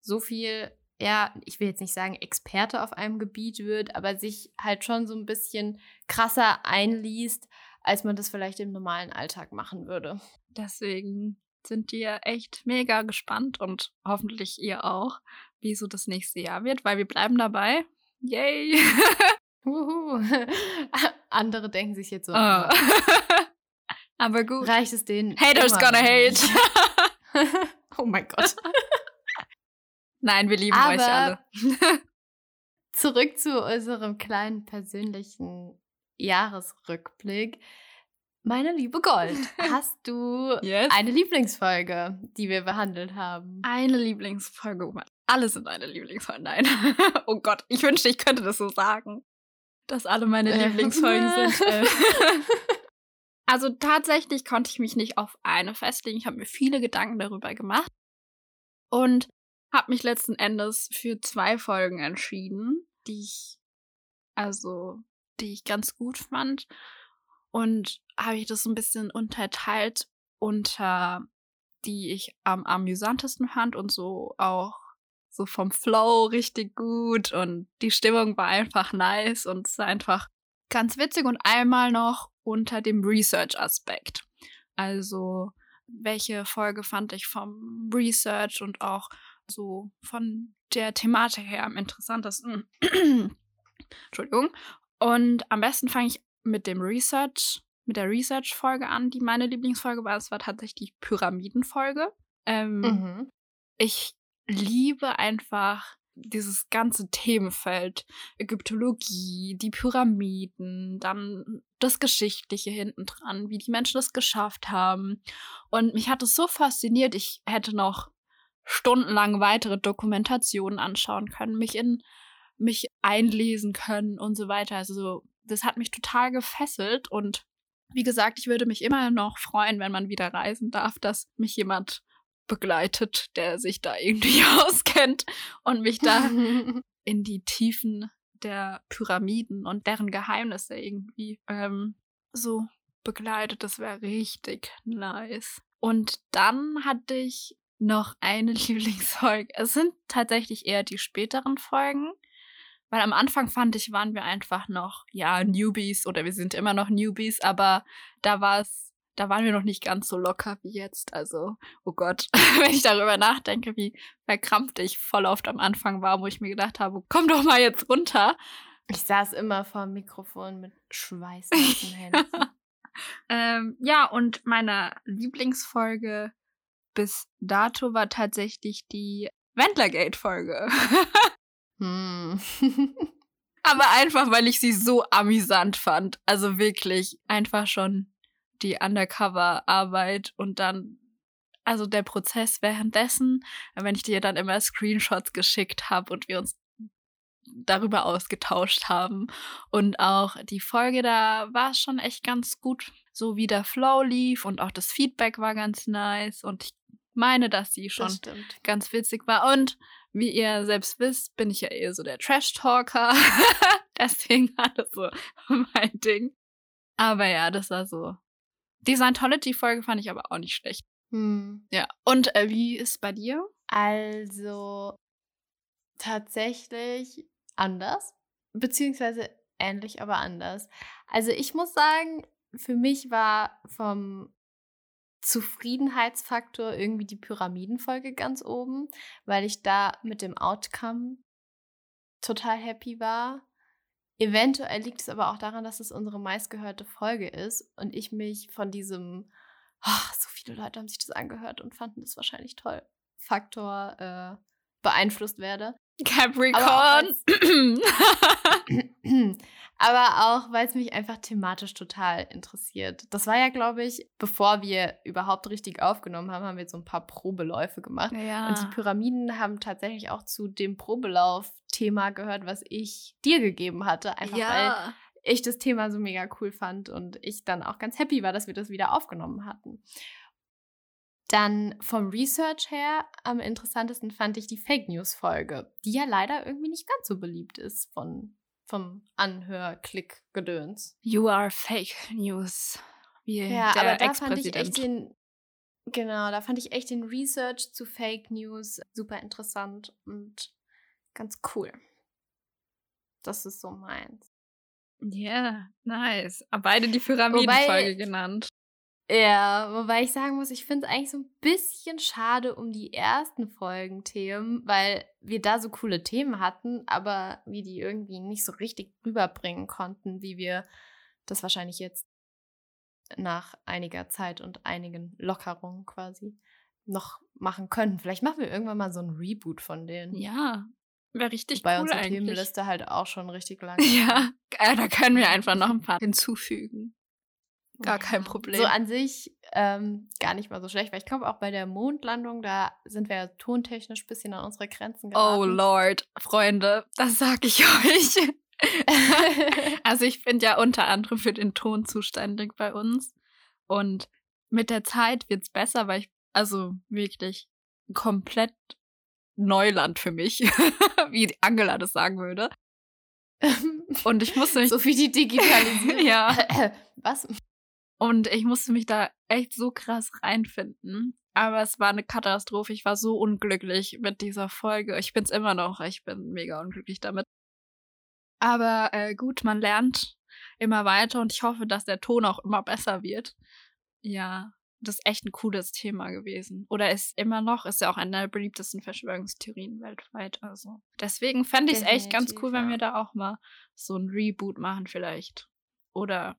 so viel, ja, ich will jetzt nicht sagen, Experte auf einem Gebiet wird, aber sich halt schon so ein bisschen krasser einliest, als man das vielleicht im normalen Alltag machen würde. Deswegen sind wir echt mega gespannt und hoffentlich ihr auch, wie so das nächste Jahr wird, weil wir bleiben dabei. Yay! <laughs> <laughs> Andere denken sich jetzt so, Ah. <laughs> Aber gut. reicht es denen? Haters gonna hate. oh mein Gott. Nein, wir lieben Aber- euch alle. Zurück zu unserem kleinen persönlichen Jahresrückblick. Meine liebe Gold, <laughs> hast du Yes. eine Lieblingsfolge, die wir behandelt haben? Eine Lieblingsfolge. Oh Mann, Alle sind meine Lieblingsfolgen. Nein. <laughs> oh Gott, ich wünschte, ich könnte das so sagen. Dass alle meine Äh. Lieblingsfolgen <laughs> sind. Äh. Also tatsächlich konnte ich mich nicht auf eine festlegen. Ich habe mir viele Gedanken darüber gemacht und habe mich letzten Endes für zwei Folgen entschieden, die ich also die ich ganz gut fand und habe ich das so ein bisschen unterteilt unter die ich am amüsantesten fand und so auch so vom Flow richtig gut und die Stimmung war einfach nice und es war einfach ganz witzig und einmal noch unter dem Research-Aspekt. Also, welche Folge fand ich vom Research und auch so von der Thematik her am interessantesten? <clears throat> Entschuldigung. Und am besten fange ich mit dem Research, mit der Research-Folge an, die meine Lieblingsfolge war. Es war tatsächlich die Pyramidenfolge. Ähm, Mhm. ich liebe einfach dieses ganze Themenfeld. Ägyptologie, die Pyramiden, dann das Geschichtliche hinten dran, wie die Menschen das geschafft haben. Und mich hat es so fasziniert, ich hätte noch stundenlang weitere Dokumentationen anschauen können, mich in mich einlesen können und so weiter. Also so, das hat mich total gefesselt und wie gesagt, ich würde mich immer noch freuen, wenn man wieder reisen darf, dass mich jemand begleitet, der sich da irgendwie <laughs> auskennt und mich da <laughs> in die Tiefen der Pyramiden und deren Geheimnisse irgendwie ähm, so begleitet. Das wäre richtig nice. Und dann hatte ich noch eine <laughs> Lieblingsfolge. Es sind tatsächlich eher die späteren Folgen, weil am Anfang fand ich, waren wir einfach noch, ja, Newbies oder wir sind immer noch Newbies, aber da war es, da waren wir noch nicht ganz so locker wie jetzt. Also, oh Gott, <laughs> wenn ich darüber nachdenke, wie verkrampft ich voll oft am Anfang war, wo ich mir gedacht habe, komm doch mal jetzt runter. Ich saß immer vor dem Mikrofon mit schweißnassen <laughs> Händen. Ähm, ja, und meine Lieblingsfolge bis dato war tatsächlich die Wendlergate-Folge. <laughs> hm. <laughs> Aber einfach, weil ich sie so amüsant fand. Also wirklich einfach schon die Undercover-Arbeit und dann, also der Prozess währenddessen, wenn ich dir dann immer Screenshots geschickt habe und wir uns darüber ausgetauscht haben. Und auch die Folge, da war schon echt ganz gut, so wie der Flow lief und auch das Feedback war ganz nice. Und ich meine, dass sie schon ganz witzig war. Und wie ihr selbst wisst, bin ich ja eher so der Trash-Talker. <laughs> Deswegen war das so <laughs> mein Ding. Aber ja, das war so. Die Scientology-Folge fand ich aber auch nicht schlecht. Hm. Ja. Und äh, wie ist bei dir? Also tatsächlich anders, beziehungsweise ähnlich, aber anders. Also ich muss sagen, für mich war vom Zufriedenheitsfaktor irgendwie die Pyramidenfolge ganz oben, weil ich da mit dem Outcome total happy war. Eventuell liegt es aber auch daran, dass es unsere meistgehörte Folge ist und ich mich von diesem, oh, so viele Leute haben sich das angehört und fanden das wahrscheinlich toll, Faktor äh, beeinflusst werde. Capricorn. Aber auch, weil es <clears throat> mich einfach thematisch total interessiert. Das war ja, glaube ich, bevor wir überhaupt richtig aufgenommen haben, haben wir so ein paar Probeläufe gemacht. Ja. Und die Pyramiden haben tatsächlich auch zu dem Probelauf-Thema gehört, was ich dir gegeben hatte. Einfach ja. weil ich das Thema so mega cool fand und ich dann auch ganz happy war, dass wir das wieder aufgenommen hatten. Dann vom Research her am interessantesten fand ich die Fake News Folge, die ja leider irgendwie nicht ganz so beliebt ist von vom Anhör-Klick-Gedöns. You are fake news. Wie Ja, aber da fand ich echt den genau, da fand ich echt den Research zu Fake News super interessant und ganz cool. Das ist so meins. Ja, nice. Aber Beide die Pyramidenfolge genannt. Ja, wobei ich sagen muss, ich finde es eigentlich so ein bisschen schade um die ersten Folgenthemen, weil wir da so coole Themen hatten, aber wir die irgendwie nicht so richtig rüberbringen konnten, wie wir das wahrscheinlich jetzt nach einiger Zeit und einigen Lockerungen quasi noch machen können. Vielleicht machen wir irgendwann mal so ein Reboot von denen. Ja, wäre richtig Bei cool unserer eigentlich. Themenliste halt auch schon richtig lang. <laughs> Ja, äh, da können wir einfach noch ein paar hinzufügen. Gar kein Ja. Problem. So an sich ähm, gar nicht mal so schlecht, weil ich glaube, auch bei der Mondlandung, da sind wir ja tontechnisch ein bisschen an unsere Grenzen Oh geraten. Lord, Freunde, das sag ich <laughs> euch. <laughs> Also ich bin ja unter anderem für den Ton zuständig bei uns. Und mit der Zeit wird's besser, weil ich, also wirklich komplett Neuland für mich, <laughs> wie Angela das sagen würde. Und ich musste mich, so wie die Digitalisierung. Ja. <clears throat> Was? Und ich musste mich da echt so krass reinfinden. Aber es war eine Katastrophe. Ich war so unglücklich mit dieser Folge. Ich bin's immer noch. Ich bin mega unglücklich damit. Aber äh, gut, man lernt immer weiter und ich hoffe, dass der Ton auch immer besser wird. Ja, das ist echt ein cooles Thema gewesen. Oder ist immer noch, ist ja auch eine der beliebtesten Verschwörungstheorien weltweit. Also deswegen fände ich es echt ganz cool, wenn wir da auch mal so ein Reboot machen vielleicht. Oder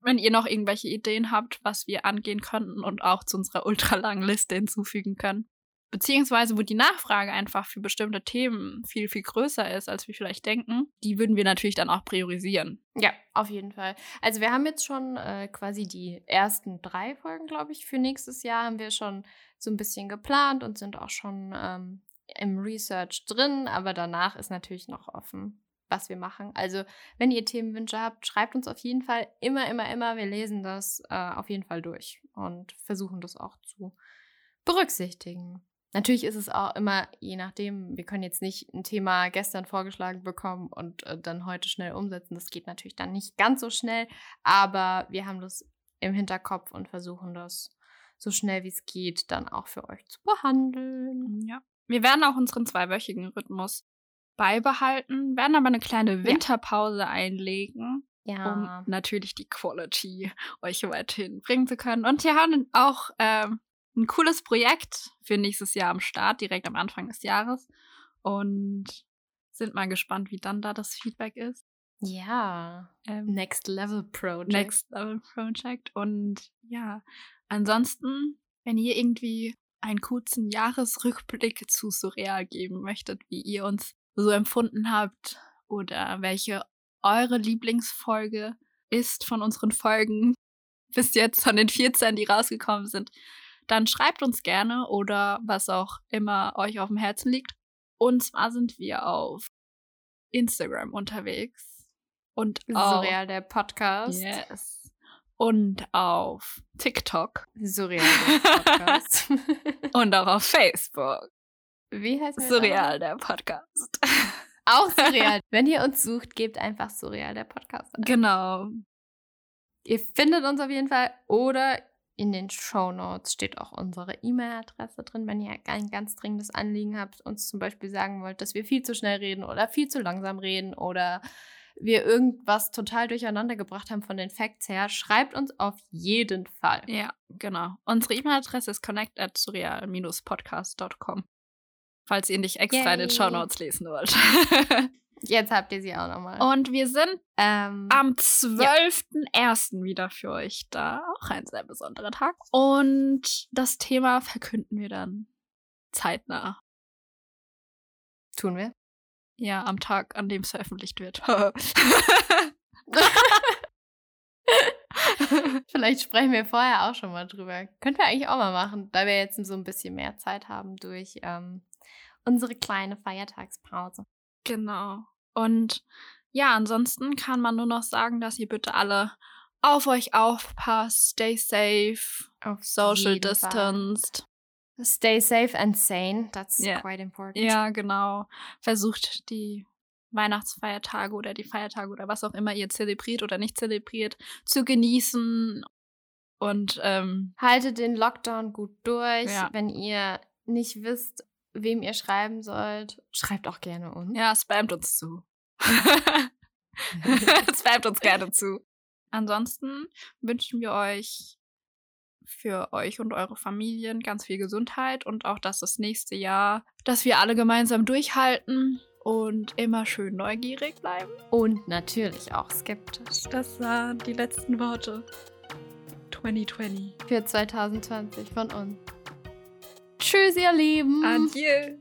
wenn ihr noch irgendwelche Ideen habt, was wir angehen könnten und auch zu unserer <laughs> ultralangen Liste hinzufügen können. Beziehungsweise, wo die Nachfrage einfach für bestimmte Themen viel, viel größer ist, als wir vielleicht denken, die würden wir natürlich dann auch priorisieren. Ja, auf jeden Fall. Also wir haben jetzt schon äh, quasi die ersten drei Folgen, glaube ich, für nächstes Jahr haben wir schon so ein bisschen geplant und sind auch schon ähm, im Research drin, aber danach ist natürlich noch offen, was wir machen. Also wenn ihr Themenwünsche habt, schreibt uns auf jeden Fall immer, immer, immer. Wir lesen das äh, auf jeden Fall durch und versuchen das auch zu berücksichtigen. Natürlich ist es auch immer, je nachdem, wir können jetzt nicht ein Thema gestern vorgeschlagen bekommen und äh, dann heute schnell umsetzen. Das geht natürlich dann nicht ganz so schnell, aber wir haben das im Hinterkopf und versuchen das so schnell wie es geht dann auch für euch zu behandeln. Ja. Wir werden auch unseren zweiwöchigen Rhythmus beibehalten, werden aber eine kleine Winterpause einlegen, um natürlich die Quality euch weiterhin bringen zu können. Und wir haben auch ähm, ein cooles Projekt für nächstes Jahr am Start, direkt am Anfang des Jahres. Und sind mal gespannt, wie dann da das Feedback ist. ja. Ähm, Next Level Project. Next Level Project. Und ja, ansonsten, wenn ihr irgendwie einen kurzen Jahresrückblick zu Surreal geben möchtet, wie ihr uns so empfunden habt oder welche eure Lieblingsfolge ist von unseren Folgen <laughs> bis jetzt, von den 14, die rausgekommen sind, dann schreibt uns gerne oder was auch immer euch auf dem Herzen liegt. Und zwar sind wir auf Instagram unterwegs und Surreal der Podcast. Yes. Und auf TikTok Surreal der <laughs> Podcast. und auch auf Facebook. Wie heißt der? Surreal, der Podcast. <laughs> Auch Surreal. Wenn ihr uns sucht, gebt einfach Surreal der Podcast. Ein. Genau. Ihr findet uns auf jeden Fall oder in den Show Notes steht auch unsere E-Mail-Adresse drin, wenn ihr ein ganz dringendes Anliegen habt, uns zum Beispiel sagen wollt, dass wir viel zu schnell reden oder viel zu langsam reden oder wir irgendwas total durcheinander gebracht haben von den Facts her, schreibt uns auf jeden Fall. Ja, genau. Unsere E-Mail-Adresse ist connect at surreal-podcast.com. Falls ihr nicht extra Yay. in den Show Notes lesen wollt. <laughs> Jetzt habt ihr sie auch nochmal. Und wir sind ähm, am 12.01. Ja. wieder für euch da. Auch ein sehr besonderer Tag. Und das Thema verkünden wir dann zeitnah. Tun wir? Ja, am Tag, an dem es veröffentlicht wird. <laughs> Vielleicht sprechen wir vorher auch schon mal drüber. Könnten wir eigentlich auch mal machen, da wir jetzt so ein bisschen mehr Zeit haben durch ähm, unsere kleine Feiertagspause. Genau. Und ja, ansonsten kann man nur noch sagen, dass ihr bitte alle auf euch aufpasst, stay safe, auf social distanced. Stay safe and sane, that's yeah. quite important. Ja, genau. Versucht die Weihnachtsfeiertage oder die Feiertage oder was auch immer ihr zelebriert oder nicht zelebriert zu genießen und ähm, haltet den Lockdown gut durch. Ja. Wenn ihr nicht wisst, wem ihr schreiben sollt, schreibt auch gerne uns. Ja, spamt uns zu. <laughs> <laughs> spamt uns gerne zu. Ansonsten wünschen wir euch für euch und eure Familien ganz viel Gesundheit und auch, dass das nächste Jahr, dass wir alle gemeinsam durchhalten und immer schön neugierig bleiben. Und natürlich auch skeptisch. Das waren die letzten Worte. 2020. Für 2020 von uns. Tschüss, ihr Lieben. Adieu.